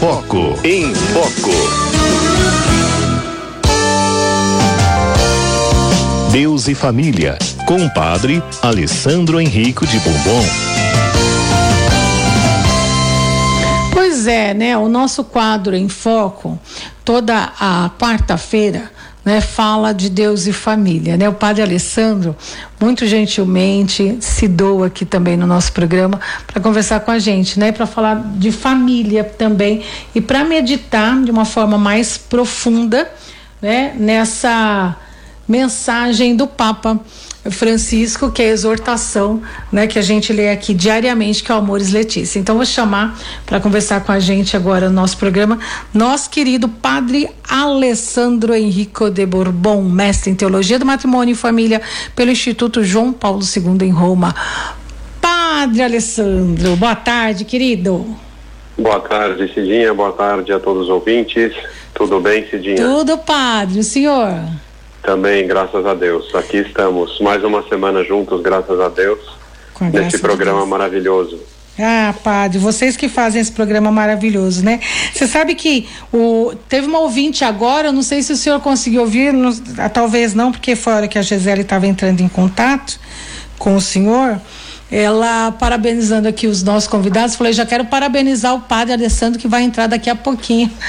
Foco. Em Foco. Deus e Família, com o padre Alessandro Henrico de Bombom. Pois é, né? O nosso quadro em foco, toda a quarta-feira, né, fala de Deus e família, né? O Padre Alessandro, muito gentilmente, se doa aqui também no nosso programa para conversar com a gente, né? Para falar de família também e para meditar de uma forma mais profunda, né? Nessa mensagem do Papa Francisco, que é a exortação, né, que a gente lê aqui diariamente, que é o Amores Letícia. Então vou chamar para conversar com a gente agora no nosso programa, nosso querido Padre Alessandro Henrico de Bourbon, mestre em Teologia do Matrimônio e Família pelo Instituto João Paulo II em Roma. Padre Alessandro, boa tarde, querido. Boa tarde, Cidinha. Boa tarde a todos os ouvintes. Tudo bem, Cidinha? Tudo, padre. O senhor? Também, graças a Deus. Aqui estamos, mais uma semana juntos, graças a Deus, nesse programa maravilhoso. Ah, padre, vocês que fazem esse programa maravilhoso, né? Você sabe que o, teve uma ouvinte agora, não sei se o senhor conseguiu ouvir, não, talvez não, porque foi a hora que a Gisele estava entrando em contato com o senhor ela parabenizando aqui os nossos convidados, falei, já quero parabenizar o padre Alessandro que vai entrar daqui a pouquinho.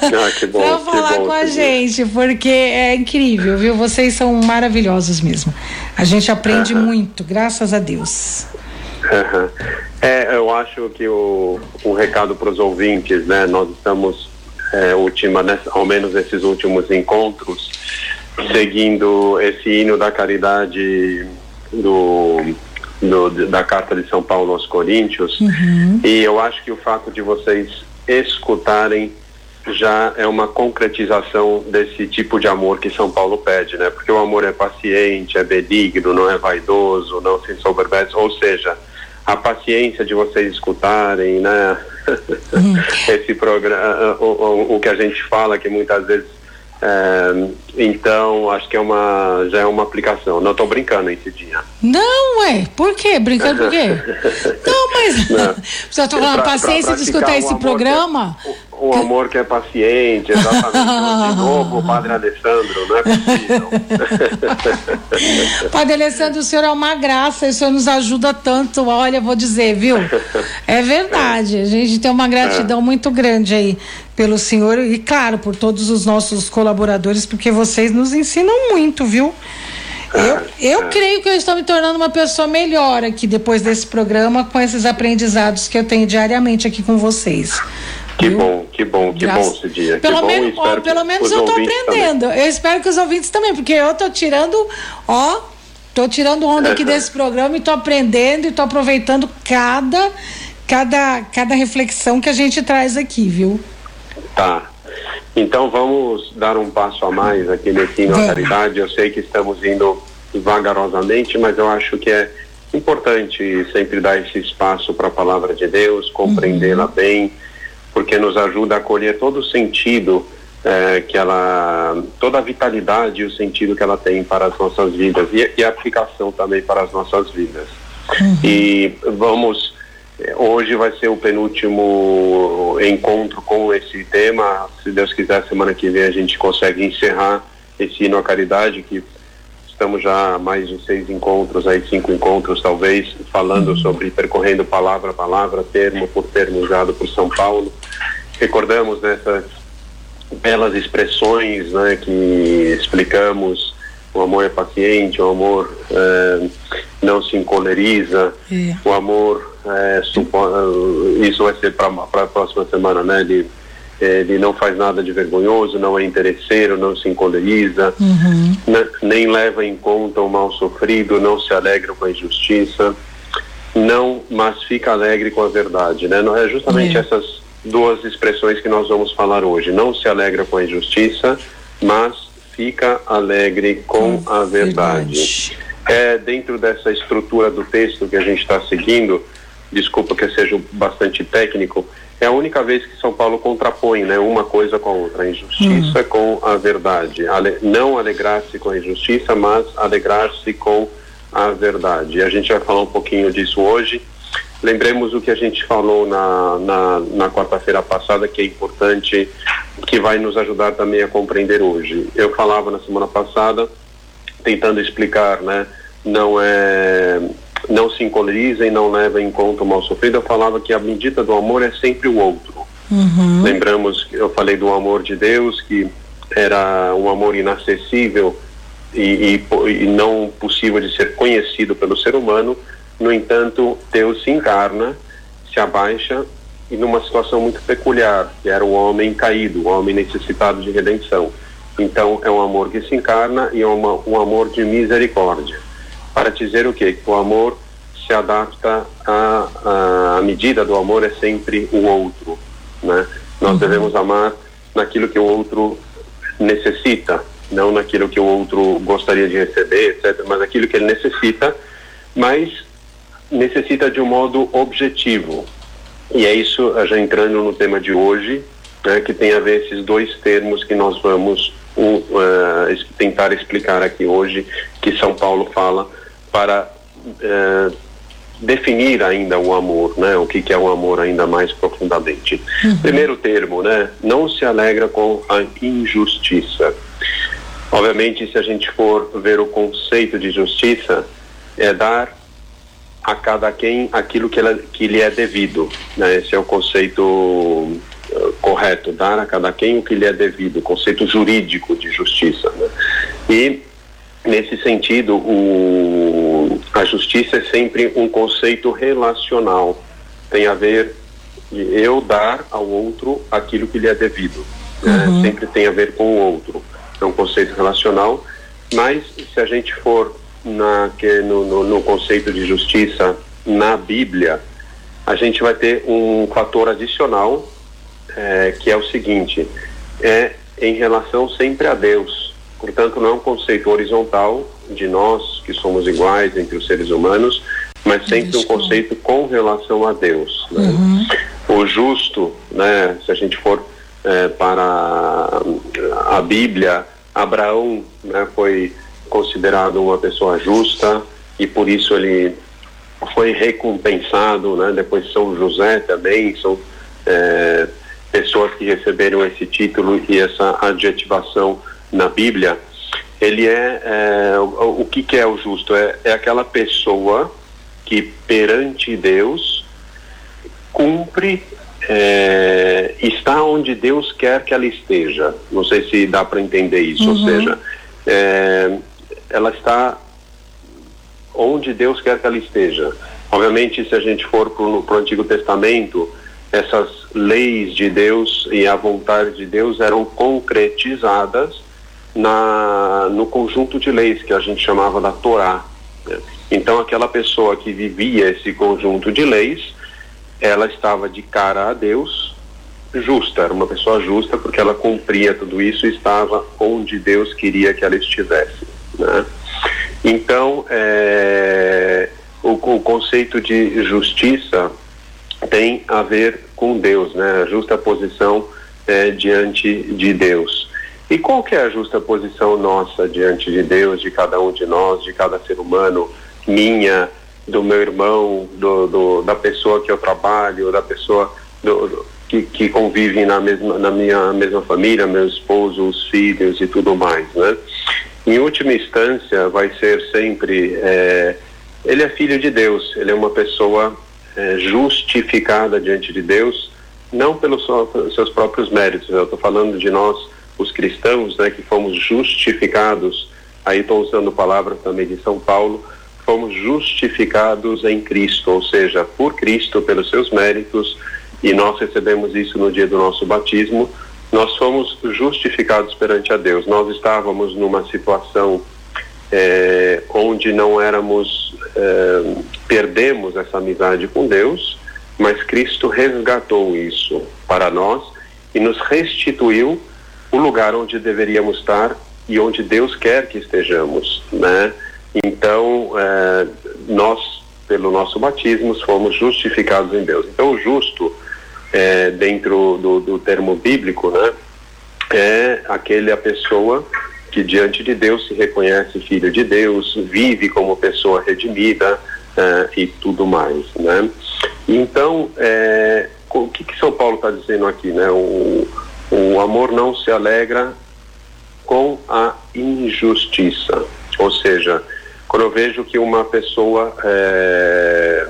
Ah, que bom. pra falar bom, com a gente, porque é incrível, viu? Vocês são maravilhosos mesmo. A gente aprende muito, graças a Deus. É, eu acho que o, um recado para os ouvintes, né? Nós estamos, é, última, né, ao menos esses últimos encontros, seguindo esse hino da caridade do do, da Carta de São Paulo aos Coríntios. Uhum. E eu acho que o fato de vocês escutarem já é uma concretização desse tipo de amor que São Paulo pede, né? Porque o amor é paciente, é benigno, não é vaidoso, não se ensoberbece, ou seja, a paciência de vocês escutarem, né? Uhum. Esse programa, o, o, o que a gente fala que muitas vezes é, então, acho que é uma, já é uma aplicação. Não estou brincando esse dia. Não, ué. Por quê? Brincando por quê? não, mas. Não. Você está falando pra, paciência pra de escutar esse programa? É, um amor que é paciente, exatamente. de novo, o Padre Alessandro, não é possível. padre Alessandro, o senhor é uma graça, o senhor nos ajuda tanto. Olha, vou dizer, viu? É verdade. A gente tem uma gratidão é. muito grande aí pelo senhor e, claro, por todos os nossos colaboradores, porque vocês nos ensinam muito, viu? Eu, eu é. creio que eu estou me tornando uma pessoa melhor aqui depois desse programa com esses aprendizados que eu tenho diariamente aqui com vocês. Que bom, que bom, que Graças... bom esse dia. Pelo, menos, ó, pelo menos eu estou aprendendo. Também. Eu espero que os ouvintes também, porque eu estou tirando, ó, estou tirando onda aqui desse programa e estou aprendendo e estou aproveitando cada, cada, cada reflexão que a gente traz aqui, viu? Tá. Então vamos dar um passo a mais aqui nesse Hino Caridade. Eu sei que estamos indo vagarosamente, mas eu acho que é importante sempre dar esse espaço para a palavra de Deus, compreendê-la uhum. bem porque nos ajuda a acolher todo o sentido é, que ela, toda a vitalidade e o sentido que ela tem para as nossas vidas e, e a aplicação também para as nossas vidas. Uhum. E vamos, hoje vai ser o penúltimo encontro com esse tema. Se Deus quiser, semana que vem a gente consegue encerrar esse hino à caridade que estamos já há mais de seis encontros, aí cinco encontros talvez, falando uhum. sobre percorrendo palavra a palavra, termo por termo usado por São Paulo. Recordamos dessas belas expressões né, que explicamos o amor é paciente, o amor é, não se encoleriza, é. o amor é, isso vai ser para a próxima semana, né? De ele não faz nada de vergonhoso, não é interesseiro, não se encoleriza, uhum. nem leva em conta o mal sofrido, não se alegra com a injustiça, não, mas fica alegre com a verdade, né? Não é justamente é. essas duas expressões que nós vamos falar hoje. Não se alegra com a injustiça, mas fica alegre com a verdade. É dentro dessa estrutura do texto que a gente está seguindo. Desculpa que eu seja bastante técnico é a única vez que São Paulo contrapõe né, uma coisa com a outra, a injustiça uhum. com a verdade. Ale, não alegrar-se com a injustiça, mas alegrar-se com a verdade. E a gente vai falar um pouquinho disso hoje. Lembremos o que a gente falou na, na, na quarta-feira passada, que é importante, que vai nos ajudar também a compreender hoje. Eu falava na semana passada, tentando explicar, né? Não é não se encoleriza e não leva em conta o mal sofrido. Eu falava que a medida do amor é sempre o outro. Uhum. Lembramos eu falei do amor de Deus, que era um amor inacessível e, e, e não possível de ser conhecido pelo ser humano. No entanto, Deus se encarna, se abaixa e numa situação muito peculiar, que era o homem caído, o homem necessitado de redenção. Então, é um amor que se encarna e é uma, um amor de misericórdia. Para dizer o quê? Que o amor se adapta à, à medida do amor é sempre o outro, né? Nós uhum. devemos amar naquilo que o outro necessita, não naquilo que o outro gostaria de receber, etc., mas aquilo que ele necessita, mas necessita de um modo objetivo. E é isso, já entrando no tema de hoje, né, que tem a ver esses dois termos que nós vamos uh, tentar explicar aqui hoje, que São Paulo fala para uh, definir ainda o amor, né? O que, que, é o amor ainda mais profundamente. Uhum. Primeiro termo, né? Não se alegra com a injustiça. Obviamente, se a gente for ver o conceito de justiça, é dar a cada quem aquilo que, ela, que lhe é devido. Né? Esse é o conceito uh, correto, dar a cada quem o que lhe é devido, o conceito jurídico de justiça. Né? E, nesse sentido, o, a justiça é sempre um conceito relacional. Tem a ver eu dar ao outro aquilo que lhe é devido. Né? Uhum. Sempre tem a ver com o outro é um conceito relacional, mas se a gente for na, que, no, no, no conceito de justiça na Bíblia, a gente vai ter um fator adicional, é, que é o seguinte, é em relação sempre a Deus. Portanto, não é um conceito horizontal de nós, que somos iguais entre os seres humanos, mas sempre um conceito com relação a Deus. Né? Uhum. O justo, né, se a gente for é, para a Bíblia, Abraão né, foi considerado uma pessoa justa e por isso ele foi recompensado, né? Depois São José também são é, pessoas que receberam esse título e essa adjetivação na Bíblia. Ele é, é o, o, que, que é o justo? É, é aquela pessoa que perante Deus cumpre é, está onde Deus quer que ela esteja. Não sei se dá para entender isso. Uhum. Ou seja, é, ela está onde Deus quer que ela esteja. Obviamente, se a gente for para o Antigo Testamento, essas leis de Deus e a vontade de Deus eram concretizadas na, no conjunto de leis que a gente chamava da Torá. Né? Então, aquela pessoa que vivia esse conjunto de leis, ela estava de cara a Deus, justa, era uma pessoa justa porque ela cumpria tudo isso e estava onde Deus queria que ela estivesse. Né? Então, é, o, o, conceito de justiça tem a ver com Deus, né? a justa posição é, diante de Deus. E qual que é a justa posição nossa diante de Deus, de cada um de nós, de cada ser humano, minha, do meu irmão, do, do, da pessoa que eu trabalho, da pessoa do, que, que convive na, mesma, na minha mesma família, meu esposo, os filhos e tudo mais, né? Em última instância, vai ser sempre, é, ele é filho de Deus, ele é uma pessoa é, justificada diante de Deus, não pelos seus próprios méritos, eu estou falando de nós, os cristãos, né, que fomos justificados, aí estou usando palavras também de São Paulo, fomos justificados em Cristo, ou seja, por Cristo, pelos seus méritos, e nós recebemos isso no dia do nosso batismo, nós fomos justificados perante a Deus. Nós estávamos numa situação é, onde não éramos, é, perdemos essa amizade com Deus, mas Cristo resgatou isso para nós e nos restituiu o lugar onde deveríamos estar e onde Deus quer que estejamos, né? Então, é, nós, pelo nosso batismo, fomos justificados em Deus. Então, o justo, é, dentro do, do, termo bíblico, né, é aquele a pessoa que diante de Deus se reconhece filho de Deus, vive como pessoa redimida é, e tudo mais, né? Então, é, o que, que São Paulo está dizendo aqui, né? O, o amor não se alegra com a injustiça, ou seja, quando eu vejo que uma pessoa é,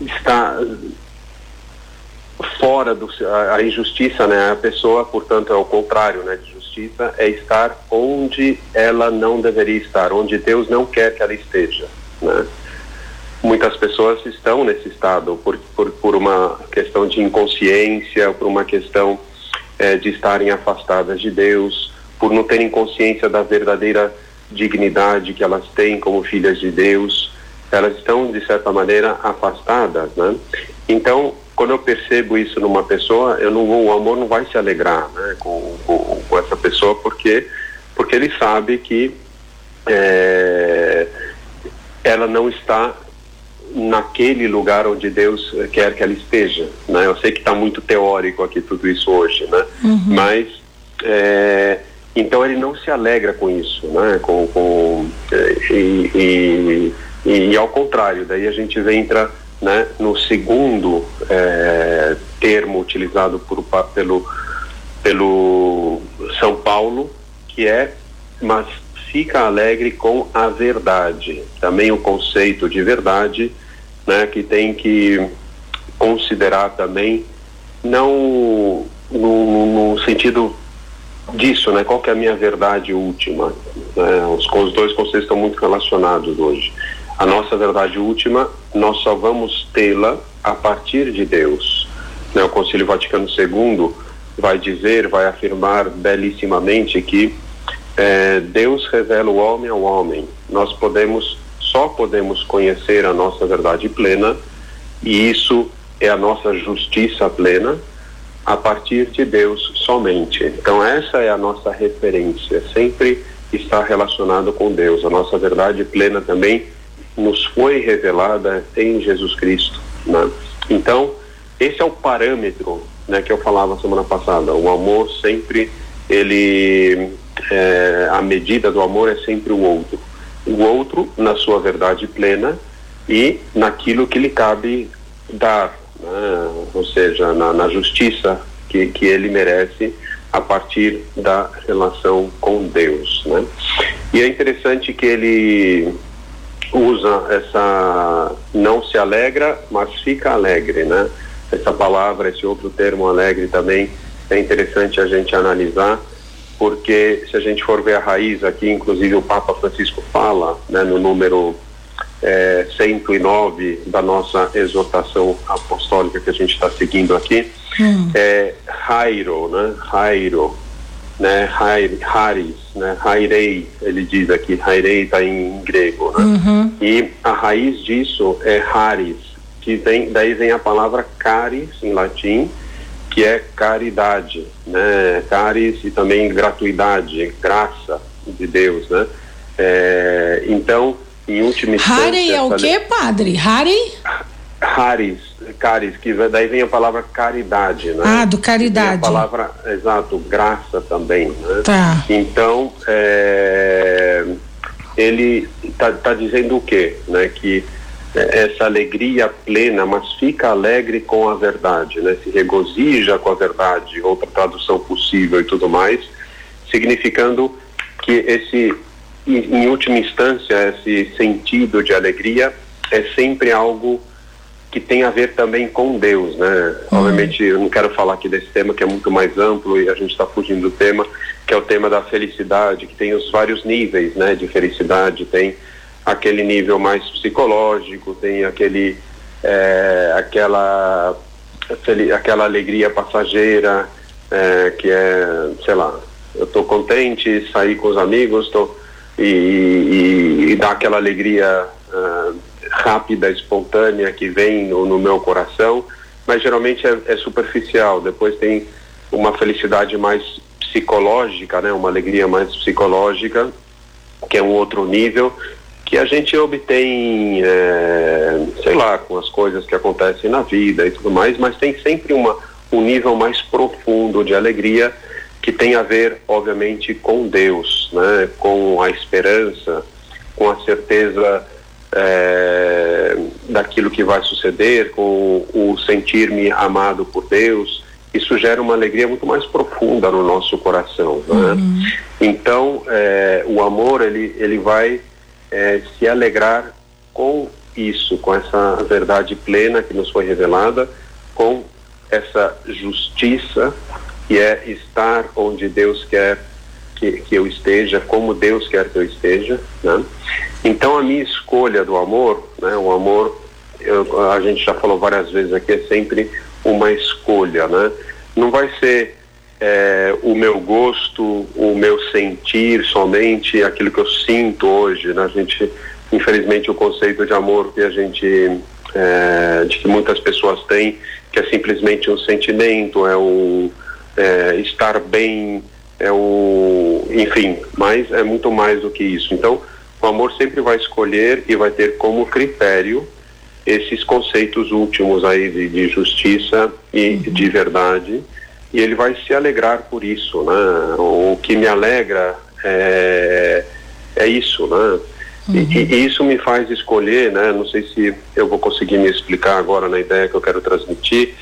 está fora do a, injustiça, né? A pessoa, portanto, é o contrário, né? De justiça é estar onde ela não deveria estar, onde Deus não quer que ela esteja, né? Muitas pessoas estão nesse estado por, por, por uma questão de inconsciência, por uma questão é, de estarem afastadas de Deus, por não terem consciência da verdadeira dignidade que elas têm como filhas de Deus, elas estão de certa maneira afastadas, né? Então, quando eu percebo isso numa pessoa, eu não o amor não vai se alegrar, né, com, com, com essa pessoa porque porque ele sabe que é, ela não está naquele lugar onde Deus quer que ela esteja, né? Eu sei que está muito teórico aqui tudo isso hoje, né? Uhum. Mas é, então ele não se alegra com isso, né? Com, com e, e, e, e, ao contrário, daí a gente entra né, no segundo é, termo utilizado por, pelo pelo São Paulo, que é mas fica alegre com a verdade. Também o conceito de verdade, né, que tem que considerar também não no, no sentido disso, né? Qual que é a minha verdade última? Né? Os, os dois conceitos estão muito relacionados hoje. A nossa verdade última, nós só vamos tê-la a partir de Deus. Né? O Concílio Vaticano II vai dizer, vai afirmar belíssimamente que é, Deus revela o homem ao homem. Nós podemos, só podemos conhecer a nossa verdade plena e isso é a nossa justiça plena a partir de Deus somente. Então essa é a nossa referência, sempre está relacionado com Deus. A nossa verdade plena também nos foi revelada em Jesus Cristo. Né? Então esse é o parâmetro, né, que eu falava semana passada. O amor sempre ele é, a medida do amor é sempre o outro. O outro na sua verdade plena e naquilo que lhe cabe dar, né? ou seja, na, na justiça que, que ele merece a partir da relação com Deus, né? E é interessante que ele usa essa não se alegra, mas fica alegre, né? Essa palavra, esse outro termo alegre também é interessante a gente analisar, porque se a gente for ver a raiz aqui, inclusive o Papa Francisco fala, né, no número é, 109 da nossa exortação apostólica que a gente está seguindo aqui, hum. é Jairo, né? Jairo, né? Haris, né? Hairei, ele diz aqui, Hairei está em grego, né? Uhum. E a raiz disso é Haris, que vem, daí vem a palavra caris em latim, que é caridade, né? Caris e também gratuidade, graça de Deus, né? É, então, em última instância... Harry é o que, padre? Harry? Haris, caris, que daí vem a palavra caridade, né? Ah, do caridade. a palavra, exato, graça também, né? Tá. Então, é, ele está tá dizendo o quê? Né? Que essa alegria plena, mas fica alegre com a verdade, né? Se regozija com a verdade, outra tradução possível e tudo mais, significando que esse, em, em última instância, esse sentido de alegria é sempre algo que tem a ver também com Deus, né? Uhum. Obviamente, eu não quero falar aqui desse tema que é muito mais amplo e a gente está fugindo do tema, que é o tema da felicidade, que tem os vários níveis, né, de felicidade. Tem aquele nível mais psicológico, tem aquele, é, aquela, aquela alegria passageira, é, que é, sei lá, eu estou contente, sair com os amigos, tô, e, e, e dá aquela alegria uh, rápida, espontânea que vem no, no meu coração, mas geralmente é, é, superficial. Depois tem uma felicidade mais psicológica, né? Uma alegria mais psicológica, que é um outro nível que a gente obtém, é, sei lá, com as coisas que acontecem na vida e tudo mais, mas tem sempre uma, um nível mais profundo de alegria que tem a ver, obviamente, com Deus, né? Com a esperança, com a certeza é, daquilo que vai suceder, com o sentir-me amado por Deus, isso gera uma alegria muito mais profunda no nosso coração. Né? Uhum. Então, é, o amor ele, ele vai é, se alegrar com isso, com essa verdade plena que nos foi revelada, com essa justiça que é estar onde Deus quer que, que eu esteja, como Deus quer que eu esteja. Né? Então, a minha escolha do amor, né, o amor, eu, a gente já falou várias vezes aqui, é sempre uma escolha, né? Não vai ser é, o meu gosto, o meu sentir somente aquilo que eu sinto hoje, né? A gente, infelizmente, o conceito de amor que a gente, é, de que muitas pessoas têm, que é simplesmente um sentimento, é um é, estar bem, é o, enfim, mas é muito mais do que isso. Então, o amor sempre vai escolher e vai ter como critério esses conceitos últimos aí de, de justiça e uhum. de verdade e ele vai se alegrar por isso, né? O que me alegra é, é isso, né? Uhum. E, e, isso me faz escolher, né? Não sei se eu vou conseguir me explicar agora na ideia que eu quero transmitir.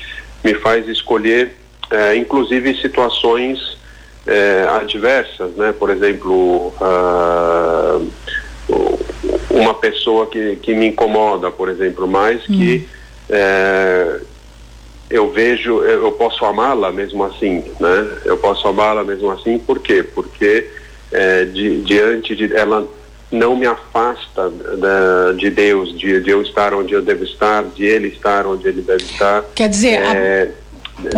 Me faz escolher, é, inclusive situações é, adversas, né? Por exemplo, uh, uma pessoa que, que me incomoda, por exemplo, uhum. que é, eu vejo, eu posso amá-la mesmo assim, né? Eu posso amá-la mesmo assim, por quê? Porque é, de, diante de ela não me afasta da, de Deus, de, de, eu estar onde eu devo estar, de Ele estar onde Ele deve estar. Quer dizer, é, a...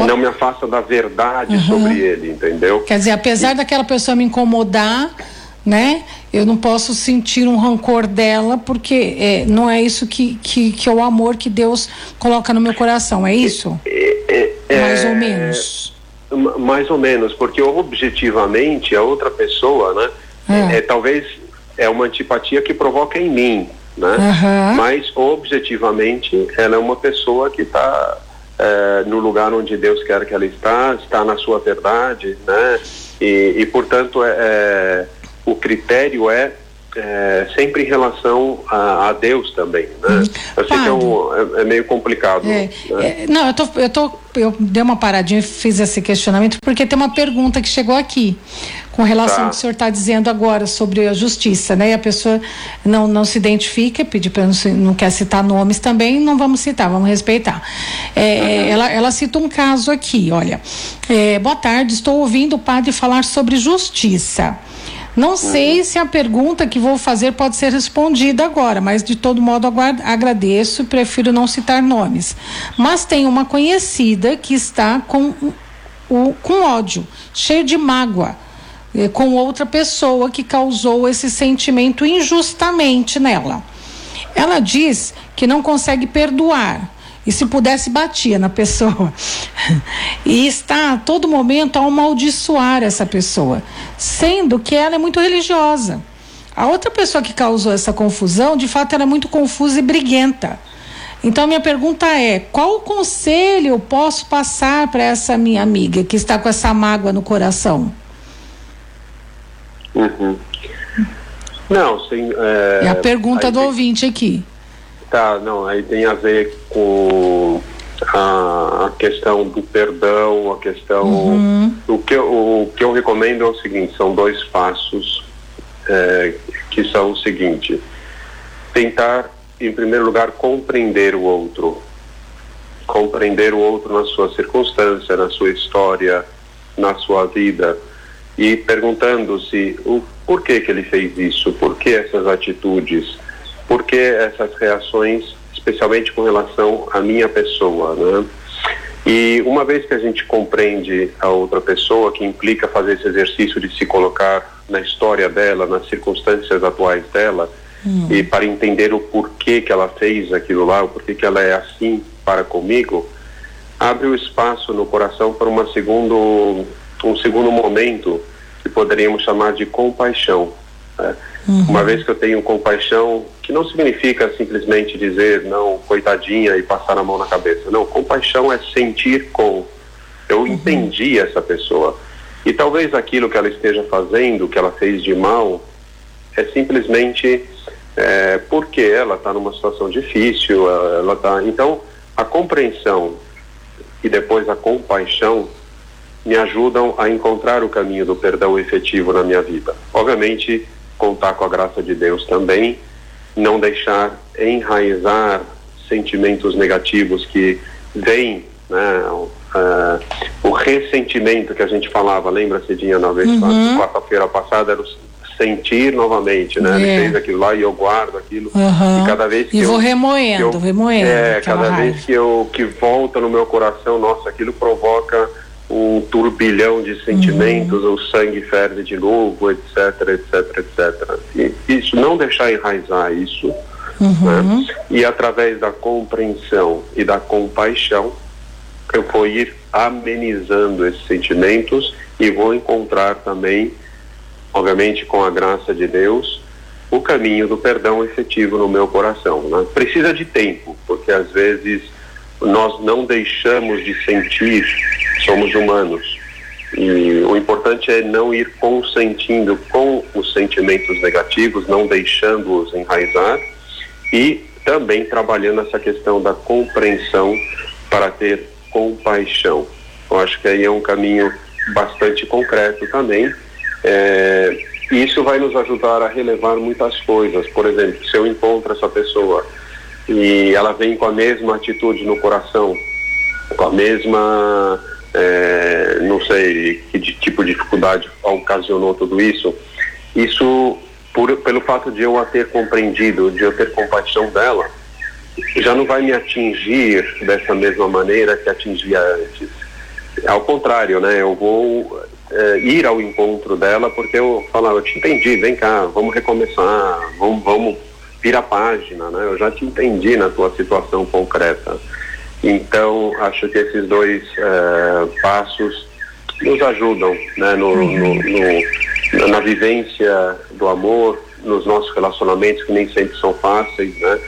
não me afasta da verdade uhum. sobre Ele, entendeu? Quer dizer, apesar e... daquela pessoa me incomodar, né? Eu não posso sentir um rancor dela, porque é, não é isso que, que, que, é o amor que Deus coloca no meu coração, é isso? É, é, mais ou menos. Mais ou menos, porque objetivamente a outra pessoa, né? É. é, talvez é uma antipatia que provoca em mim, né? Uhum. Mas objetivamente ela é uma pessoa que está é, no lugar onde Deus quer que ela está, está na sua verdade, né? E, e portanto é, é o critério é, é sempre em relação a, a Deus também, né? Hum. Eu sei que é, um, é, é, meio complicado. É, né? É, não, eu tô, eu tô, eu dei uma paradinha e fiz esse questionamento porque tem uma pergunta que chegou aqui com relação tá. ao que o senhor está dizendo agora sobre a justiça, né? E a pessoa não, não se identifica, pede para não, não quer citar nomes também, não vamos citar, vamos respeitar. É, uhum. ela, ela cita um caso aqui, olha. Boa tarde, estou ouvindo o padre falar sobre justiça. Não sei se a pergunta que vou fazer pode ser respondida agora, mas de todo modo agradeço e prefiro não citar nomes. Mas tem uma conhecida que está com, o, com ódio, cheio de mágoa eh, com outra pessoa que causou esse sentimento injustamente nela. Ela diz que não consegue perdoar e se pudesse batia na pessoa. e está a todo momento a amaldiçoar essa pessoa, sendo que ela é muito religiosa. A outra pessoa que causou essa confusão, de fato, era é muito confusa e briguenta. Então, minha pergunta é: qual conselho eu posso passar para essa minha amiga que está com essa mágoa no coração? Uhum. Não, sim. É, é a pergunta do tem... ouvinte aqui. Tá, não, aí tem a ver com a, a questão do perdão, a questão. Uhum. O, que eu, o que eu recomendo é o seguinte: são dois passos é, que são o seguinte: tentar, em primeiro lugar, compreender o outro. Compreender o outro na sua circunstância, na sua história, na sua vida. E perguntando-se o porquê que ele fez isso, por que essas atitudes por que essas reações, especialmente com relação à minha pessoa, né? E uma vez que a gente compreende a outra pessoa, que implica fazer esse exercício de se colocar na história dela, nas circunstâncias atuais dela, hum. e para entender o porquê que ela fez aquilo lá, o porquê que ela é assim para comigo, abre o espaço no coração para uma segundo, um segundo momento que poderíamos chamar de compaixão. Né? Uhum. Uma vez que eu tenho compaixão, que não significa simplesmente dizer, não, coitadinha e passar a mão na cabeça. Não, compaixão é sentir com. Eu uhum. entendi essa pessoa. E talvez aquilo que ela esteja fazendo, que ela fez de mal, é simplesmente é, porque ela está numa situação difícil, ela está. Então, a compreensão e depois a compaixão me ajudam a encontrar o caminho do perdão efetivo na minha vida. Obviamente, contar com a graça de Deus também, não deixar enraizar sentimentos negativos que vêm, né, uh, o ressentimento que a gente falava, lembra, Cidinha, na vez uhum. quarta-feira passada, era o sentir novamente, né? É. Ele fez aquilo lá e eu guardo aquilo. Uhum. E cada vez que e eu, vou remoendo, eu, remoendo. É, cada raiva. vez que eu que volta no meu coração, nossa, aquilo provoca um turbilhão de sentimentos, uhum. o sangue ferve de novo, etc, etc, etc. E isso, não deixar enraizar isso, uhum. né? e através da compreensão e da compaixão, eu vou ir amenizando esses sentimentos e vou encontrar também, obviamente com a graça de Deus, o caminho do perdão efetivo no meu coração. Né? Precisa de tempo, porque às vezes nós não deixamos de sentir, somos humanos. E o importante é não ir consentindo com os sentimentos negativos, não deixando-os enraizar e também trabalhando essa questão da compreensão para ter compaixão. Eu acho que aí é um caminho bastante concreto também. É, isso vai nos ajudar a relevar muitas coisas. Por exemplo, se eu encontro essa pessoa e ela vem com a mesma atitude no coração, com a mesma, é, não sei que tipo de dificuldade ocasionou tudo isso, isso por, pelo fato de eu a ter compreendido, de eu ter compaixão dela, já não vai me atingir dessa mesma maneira que atingia antes. Ao contrário, né? Eu vou é, ir ao encontro dela porque eu falar, eu te entendi, vem cá, vamos recomeçar, vamos, vamos a página, né? Eu já te entendi na tua situação concreta. Então, acho que esses dois é, passos nos ajudam, né? No, no, no, na vivência do amor, nos nossos relacionamentos que nem sempre são fáceis, né?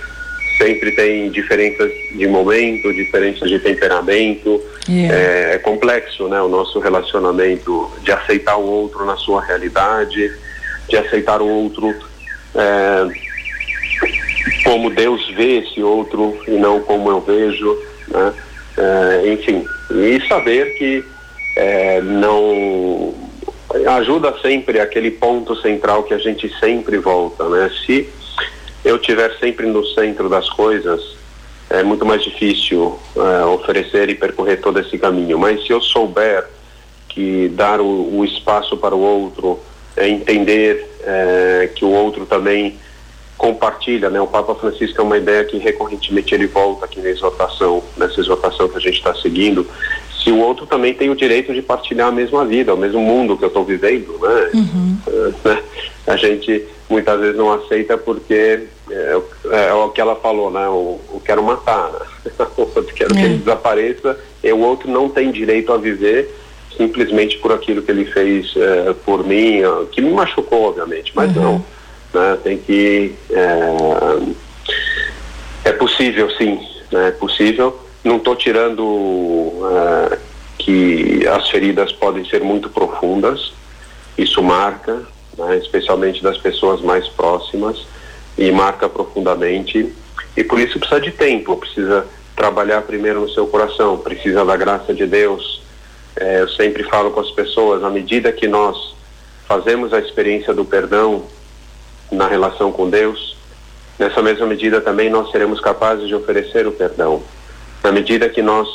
Sempre tem diferenças de momento, diferenças de temperamento. Yeah. É, é complexo, né? O nosso relacionamento de aceitar o outro na sua realidade, de aceitar o outro é, como Deus vê esse outro e não como eu vejo, né? É, enfim, e saber que é, não ajuda sempre aquele ponto central que a gente sempre volta, né? Se eu tiver sempre no centro das coisas, é muito mais difícil é, oferecer e percorrer todo esse caminho. Mas se eu souber que dar o, o espaço para o outro, é entender é, que o outro também compartilha, né? O Papa Francisco é uma ideia que recorrentemente ele volta aqui na exortação, nessa exortação que a gente está seguindo, se o outro também tem o direito de partilhar a mesma vida, o mesmo mundo que eu estou vivendo, né? Uhum. É, a gente muitas vezes não aceita porque é, é, é o que ela falou, né? O, o quero matar, né? o outro quero que ele é. desapareça e o outro não tem direito a viver simplesmente por aquilo que ele fez é, por mim, que me machucou, obviamente, mas uhum. não né? Tem que é, é possível, sim, né? é possível. Não estou tirando é, que as feridas podem ser muito profundas. Isso marca, né? especialmente das pessoas mais próximas, e marca profundamente. E por isso precisa de tempo, precisa trabalhar primeiro no seu coração, precisa da graça de Deus. É, eu sempre falo com as pessoas, à medida que nós fazemos a experiência do perdão, na relação com Deus, nessa mesma medida também nós seremos capazes de oferecer o perdão. Na medida que nós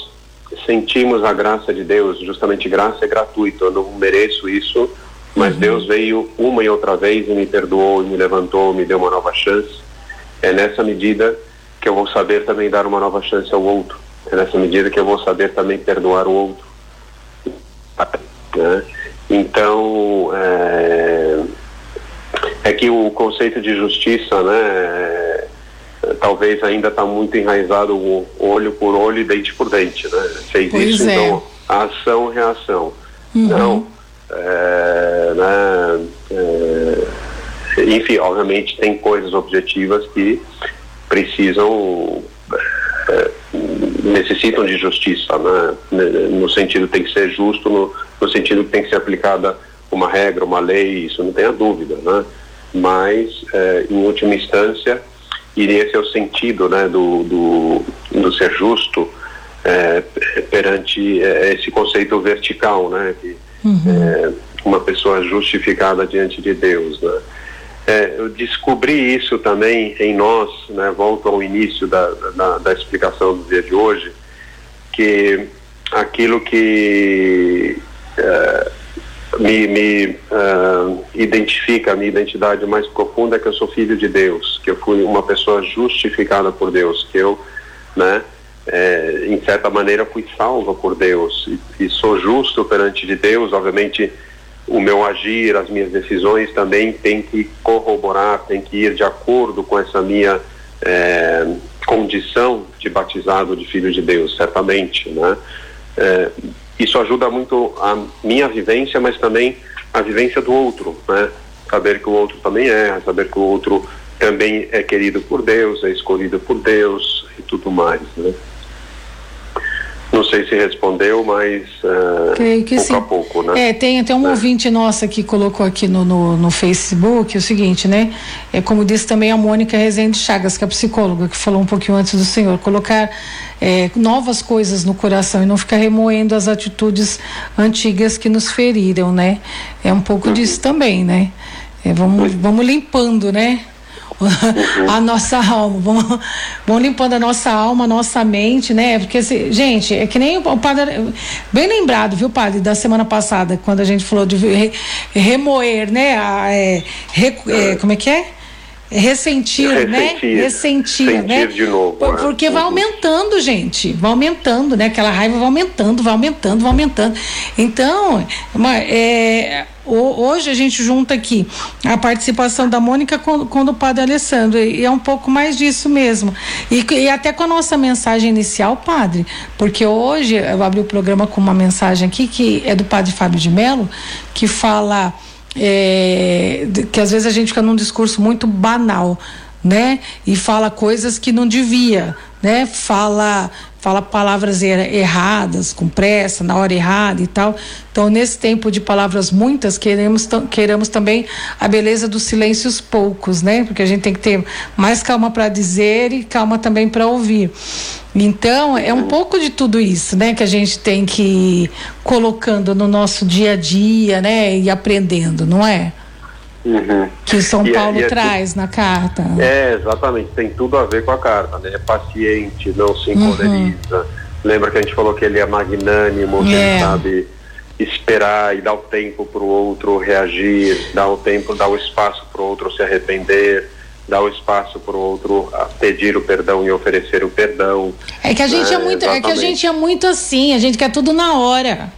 sentimos a graça de Deus, justamente graça é gratuito, eu não mereço isso, mas uhum. Deus veio uma e outra vez e me perdoou, e me levantou, me deu uma nova chance. É nessa medida que eu vou saber também dar uma nova chance ao outro. É nessa medida que eu vou saber também perdoar o outro. Né? Então, é, é que o conceito de justiça, né, é, talvez ainda está muito enraizado o olho por olho e dente por dente, né? Fez pois isso, é. então, ação, reação. Uhum. Não, é, né, é, enfim, obviamente tem coisas objetivas que precisam é, necessitam de justiça, né? No sentido tem que ser justo, no, no sentido que tem que ser aplicada uma regra, uma lei, isso não tenha dúvida, né? Mas é, em última instância e esse é o sentido né, do, do, do ser justo é, perante é, esse conceito vertical, né, de uhum. uma pessoa justificada diante de Deus. Né. Eu descobri isso também em nós, né, volto ao início da, da, da explicação do dia de hoje, que aquilo que me, me uh, identifica, a minha identidade mais profunda é que eu sou filho de Deus, que eu fui uma pessoa justificada por Deus, que eu, né, é, em certa maneira fui salva por Deus e, e, sou justo perante de Deus, obviamente o meu agir, as minhas decisões também tem que corroborar, tem que ir de acordo com essa minha é, condição de batizado de filho de Deus, certamente, né? É, isso ajuda muito a minha vivência, mas também a vivência do outro, né? Saber que o outro também é, saber que o outro também é querido por Deus, é escolhido por Deus e tudo mais, né? Não sei se respondeu, mas uh, Creio que pouco sim. a pouco, né? É, tem até um é. ouvinte nossa que colocou aqui no, no, no, Facebook o seguinte, né? É como disse também a Mônica Rezende Chagas, que é psicóloga, que falou um pouquinho antes do senhor, colocar é, novas coisas no coração e não ficar remoendo as atitudes antigas que nos feriram, né? É um pouco uhum. disso também, né? É, vamos, vamos limpando, né? a nossa alma, vamos, vamos limpando a nossa alma, a nossa mente, né? Porque, se, gente, é que nem o, padre, bem lembrado, viu, padre, da semana passada, quando a gente falou de re, remoer, né? A, é, re, é, como é que é? ressentir, ressentir, né? Ressentir, né? de novo. Por, né? porque vai aumentando, gente, vai aumentando, né? Aquela raiva vai aumentando, vai aumentando, vai aumentando. Então, uma, é, hoje a gente junta aqui a participação da Mônica com, com do padre Alessandro e é um pouco mais disso mesmo e, e até com a nossa mensagem inicial, padre, porque hoje eu abri o programa com uma mensagem aqui que é do padre Fábio de Mello que fala é, que às vezes a gente fica num discurso muito banal, né? E fala coisas que não devia, né? Fala fala palavras er erradas, com pressa, na hora errada e tal. Então, nesse tempo de palavras muitas, queremos, queremos também a beleza dos silêncios poucos, né? Porque a gente tem que ter mais calma para dizer e calma também para ouvir. Então, é um pouco de tudo isso, né, que a gente tem que ir colocando no nosso dia a dia, né, e aprendendo, não é? Uhum. Que São e é- Paulo é, traz na carta. É, exatamente, tem tudo a ver com a carta, né? É paciente, não se encoleriza. Uhum. Lembra que a gente falou que ele é magnânimo, que é. ele sabe esperar e dar o tempo para o outro reagir, dar o tempo, dar o espaço para o outro se arrepender dar o espaço para o outro pedir o perdão e oferecer o perdão. É que a gente é, é muito, exatamente. é que a gente é muito assim, a gente quer tudo na hora.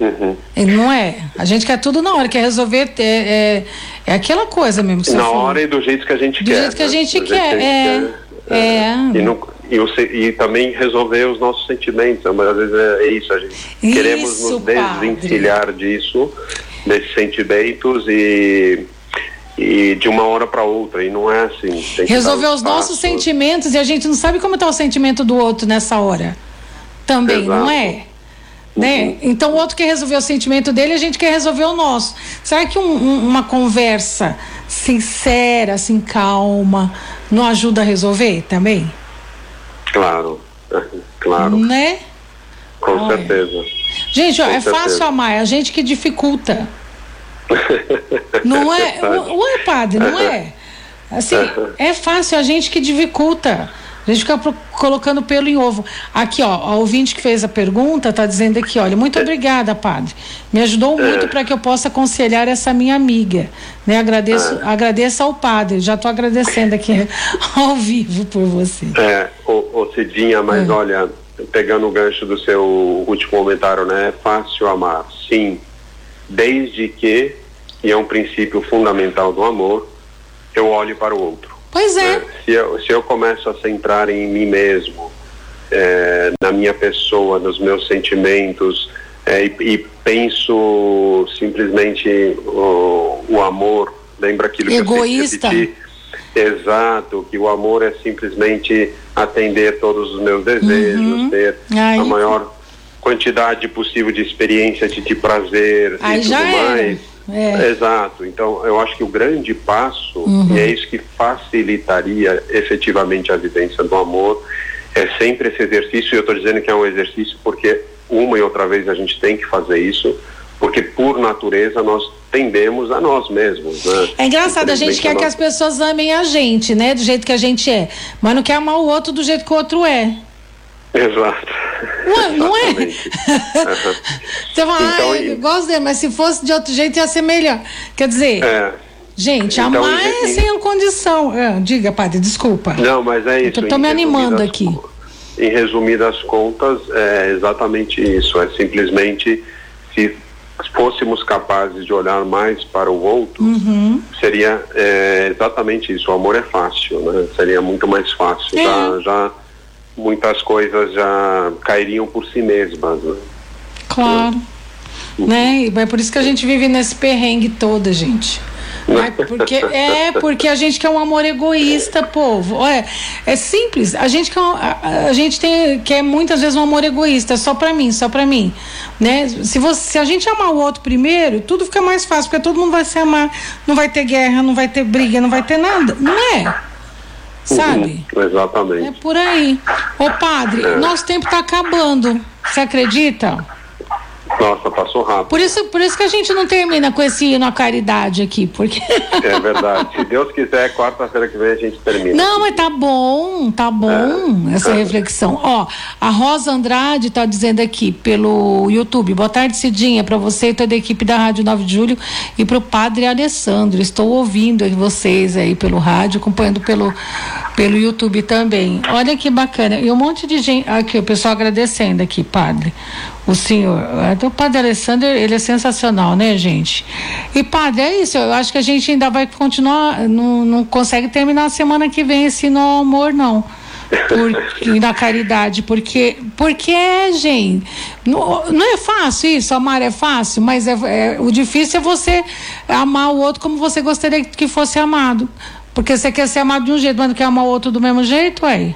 Uhum. Não é? A gente quer tudo na hora, quer resolver. É, é, é aquela coisa mesmo. Na hora e do jeito que a gente do quer. Do jeito que a gente, né? quer, que a gente é, quer. É. é. E, e, e, também resolver os nossos sentimentos. Mas às vezes é, isso, a gente isso, queremos nos desvencilhar padre. disso, desses sentimentos e e de uma hora para outra e não é assim. Resolver os nossos sentimentos e a gente não sabe como está o sentimento do outro nessa hora. Também, Exato. não é? Né? Então o outro quer resolver o sentimento dele, a gente quer resolver o nosso. Será que um, um, uma conversa sincera, assim, calma, não ajuda a resolver também? Claro, claro. Né? Com Olha. certeza. Gente, ó, Com é certeza. fácil amar, é a gente que dificulta. Não é? Ué, padre, não é? Assim, é fácil, a gente que dificulta. A gente fica colocando pelo em ovo. Aqui, ó, a ouvinte que fez a pergunta está dizendo aqui, olha, muito obrigada, padre. Me ajudou muito é. para que eu possa aconselhar essa minha amiga. Né? Agradeço, é. agradeço ao padre. Já estou agradecendo aqui ao vivo por você. É, ô, ô Cidinha, mas é. olha, pegando o gancho do seu último comentário, né? É fácil amar, sim, desde que, e é um princípio fundamental do amor, eu olhe para o outro. Pois é. Né? Se, eu, se eu começo a centrar em mim mesmo, é, na minha pessoa, nos meus sentimentos, é, e, e, penso simplesmente o, o, amor, lembra aquilo Egoísta. que eu repeti? Exato, que o amor é simplesmente atender todos os meus desejos, uhum. ter Ai. a maior quantidade possível de experiência de, de prazer e tudo mais. É. Exato. Então, eu acho que o grande passo, uhum. e é isso que facilitaria efetivamente a vivência do amor, é sempre esse exercício, e eu estou dizendo que é um exercício porque uma e outra vez a gente tem que fazer isso, porque por natureza nós tendemos a nós mesmos, né? É engraçado, a gente quer nós... que as pessoas amem a gente, né? Do jeito que a gente é, mas não quer amar o outro do jeito que o outro é. Exato. Não, não é? uhum. Você fala, então, ah, gosto dele, mas se fosse de outro jeito ia ser melhor. Quer dizer, é. gente, então, amar é sem condição. É, diga, padre, desculpa. Não, mas é isso. Eu tô me animando aqui. Em resumidas contas, é exatamente isso. É simplesmente se fôssemos capazes de olhar mais para o outro, uhum. seria é, exatamente isso. O amor é fácil, né? Seria muito mais fácil. É. Já, já muitas coisas já cairiam por si mesmas. Né? Claro. É. Né? É por isso que a gente vive nesse perrengue todo, gente. É porque, é porque a gente quer um amor egoísta, povo. É, é simples. A gente quer, a, a gente tem, quer muitas vezes um amor egoísta, só para mim, só para mim. Né? Se, você, se a gente amar o outro primeiro, tudo fica mais fácil, porque todo mundo vai se amar. Não vai ter guerra, não vai ter briga, não vai ter nada. Não é? Sabe? Uhum, exatamente. É por aí. Ô padre, é. nosso tempo está acabando. Você acredita? Nossa, passou rápido. Por isso, por isso que a gente não termina com esse hino à caridade aqui, porque... É verdade. Se Deus quiser, quarta-feira que vem a gente termina. Não, mas tá bom, tá bom é. essa reflexão. Ó, a Rosa Andrade tá dizendo aqui pelo YouTube, boa tarde Cidinha, para você e toda a equipe da Rádio 9 de Julho e pro Padre Alessandro, estou ouvindo vocês aí pelo rádio, acompanhando pelo, pelo YouTube também. Olha que bacana, e um monte de gente, aqui o pessoal agradecendo aqui, Padre o senhor. Então, o padre Alessandro, ele é sensacional, né, gente? E, padre, é isso. Eu acho que a gente ainda vai continuar, não, não consegue terminar a semana que vem esse no amor, não. Por, na caridade, porque, porque é, gente, não, não é fácil isso, amar é fácil, mas é, é, o difícil é você amar o outro como você gostaria que fosse amado. Porque você quer ser amado de um jeito, mas não quer amar o outro do mesmo jeito, aí.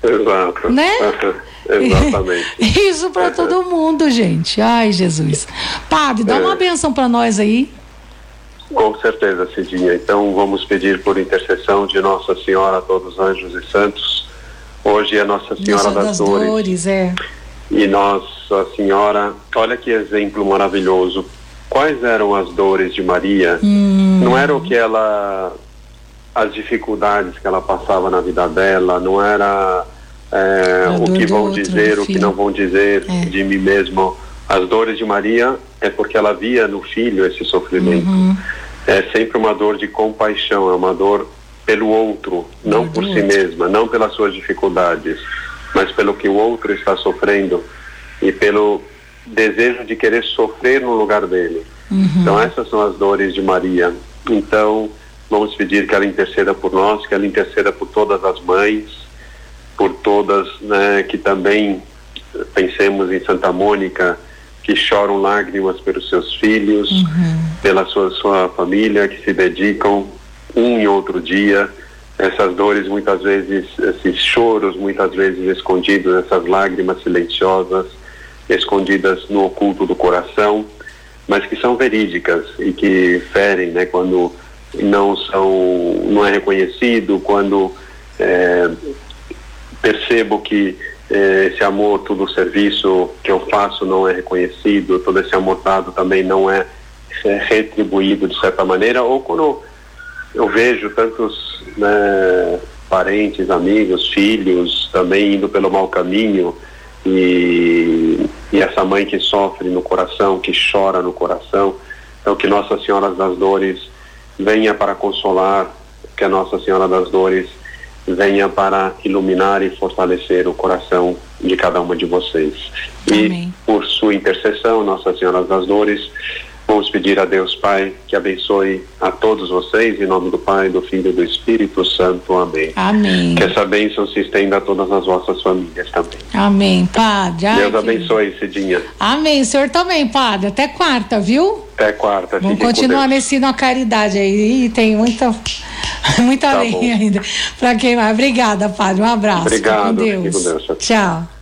Exato. Né? Exatamente. Isso para todo mundo, gente. Ai, Jesus. Padre, dá é. uma benção para nós aí. Com certeza, Cidinha. Então vamos pedir por intercessão de Nossa Senhora, todos os anjos e santos. Hoje é Nossa Senhora das, das, Dores. dores é. E Nossa Senhora, olha que exemplo maravilhoso. Quais eram as dores de Maria? Hum. Não era o que ela as dificuldades que ela passava na vida dela, não era é, o que vão outro, dizer, o que não vão dizer é. de mim mesmo. As dores de Maria é porque ela via no filho esse sofrimento. Uhum. É sempre uma dor de compaixão, é uma dor pelo outro, não por si mesma, não pelas suas dificuldades, mas pelo que o outro está sofrendo e pelo desejo de querer sofrer no lugar dele. Uhum. Então essas são as dores de Maria. Então vamos pedir que ela interceda por nós, que ela interceda por todas as mães, por todas né, que também pensemos em Santa Mônica, que choram lágrimas pelos seus filhos, uhum. pela sua, sua família, que se dedicam um e outro dia. Essas dores, muitas vezes, esses choros, muitas vezes escondidos, essas lágrimas silenciosas, escondidas no oculto do coração, mas que são verídicas e que ferem, né, quando não são, não é reconhecido, quando é, percebo que eh, esse amor, todo o serviço que eu faço não é reconhecido, todo esse amor dado também não é, é retribuído de certa maneira, ou quando eu vejo tantos né, parentes, amigos, filhos também indo pelo mau caminho e, e essa mãe que sofre no coração, que chora no coração, então que Nossa Senhora das Dores venha para consolar, que a Nossa Senhora das Dores venha para iluminar e fortalecer o coração de cada uma de vocês. Amém. E por sua intercessão, Nossa Senhora das Dores, vamos pedir a Deus Pai que abençoe a todos vocês, em nome do Pai, do Filho e do Espírito Santo. Amém. Amém. Que essa bênção se estenda a todas as vossas famílias também. Amém, Padre. Ai, Deus abençoe, Cidinha. Amém. O senhor também, Padre. Até quarta, viu? Até quarta. Vamos continuar nesse na caridade aí. tem muita. Muita tá lenha ainda. Para quem mais. Obrigada, Padre. Um abraço. Obrigado. Com Deus. Com Deus. Tchau.